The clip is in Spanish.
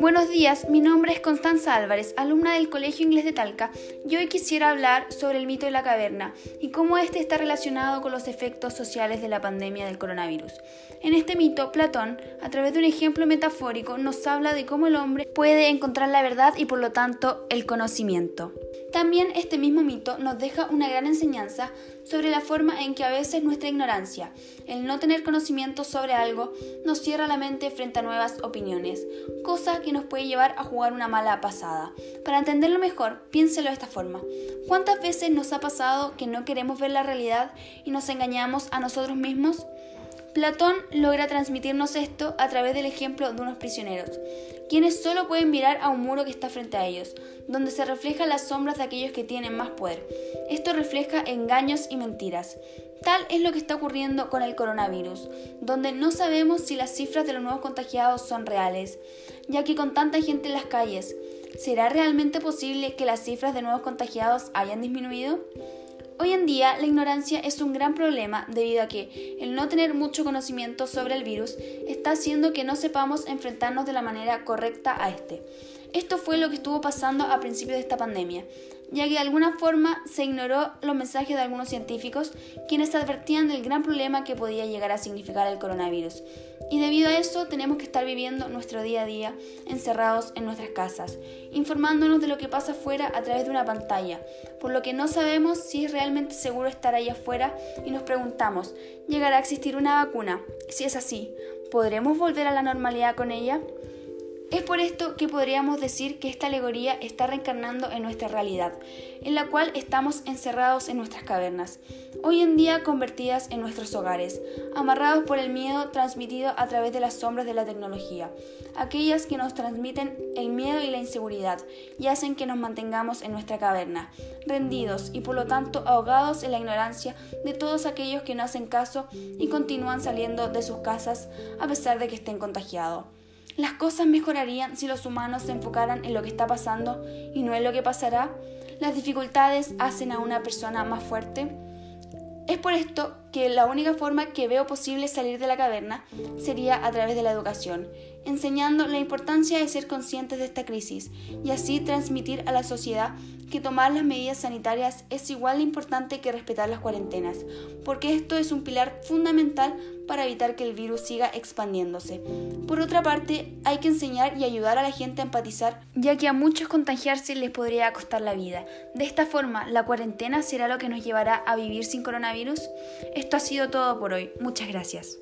Buenos días, mi nombre es Constanza Álvarez, alumna del Colegio Inglés de Talca, y hoy quisiera hablar sobre el mito de la caverna y cómo este está relacionado con los efectos sociales de la pandemia del coronavirus. En este mito, Platón, a través de un ejemplo metafórico, nos habla de cómo el hombre puede encontrar la verdad y por lo tanto el conocimiento. También este mismo mito nos deja una gran enseñanza sobre la forma en que a veces nuestra ignorancia, el no tener conocimiento sobre algo, nos cierra la mente frente a nuevas opiniones, cosa que nos puede llevar a jugar una mala pasada. Para entenderlo mejor, piénselo de esta forma. ¿Cuántas veces nos ha pasado que no queremos ver la realidad y nos engañamos a nosotros mismos? Platón logra transmitirnos esto a través del ejemplo de unos prisioneros, quienes solo pueden mirar a un muro que está frente a ellos, donde se reflejan las sombras de aquellos que tienen más poder. Esto refleja engaños y mentiras. Tal es lo que está ocurriendo con el coronavirus, donde no sabemos si las cifras de los nuevos contagiados son reales, ya que con tanta gente en las calles, ¿será realmente posible que las cifras de nuevos contagiados hayan disminuido? Hoy en día la ignorancia es un gran problema debido a que el no tener mucho conocimiento sobre el virus está haciendo que no sepamos enfrentarnos de la manera correcta a este. Esto fue lo que estuvo pasando a principios de esta pandemia, ya que de alguna forma se ignoró los mensajes de algunos científicos quienes advertían del gran problema que podía llegar a significar el coronavirus. Y debido a eso tenemos que estar viviendo nuestro día a día encerrados en nuestras casas, informándonos de lo que pasa afuera a través de una pantalla, por lo que no sabemos si es realmente seguro estar ahí afuera y nos preguntamos, ¿llegará a existir una vacuna? Si es así, ¿podremos volver a la normalidad con ella? Es por esto que podríamos decir que esta alegoría está reencarnando en nuestra realidad, en la cual estamos encerrados en nuestras cavernas, hoy en día convertidas en nuestros hogares, amarrados por el miedo transmitido a través de las sombras de la tecnología, aquellas que nos transmiten el miedo y la inseguridad y hacen que nos mantengamos en nuestra caverna, rendidos y por lo tanto ahogados en la ignorancia de todos aquellos que no hacen caso y continúan saliendo de sus casas a pesar de que estén contagiados. ¿Las cosas mejorarían si los humanos se enfocaran en lo que está pasando y no en lo que pasará? ¿Las dificultades hacen a una persona más fuerte? Es por esto que la única forma que veo posible salir de la caverna sería a través de la educación, enseñando la importancia de ser conscientes de esta crisis y así transmitir a la sociedad que tomar las medidas sanitarias es igual de importante que respetar las cuarentenas, porque esto es un pilar fundamental para evitar que el virus siga expandiéndose. Por otra parte, hay que enseñar y ayudar a la gente a empatizar, ya que a muchos contagiarse les podría costar la vida. De esta forma, ¿la cuarentena será lo que nos llevará a vivir sin coronavirus? Esto ha sido todo por hoy. Muchas gracias.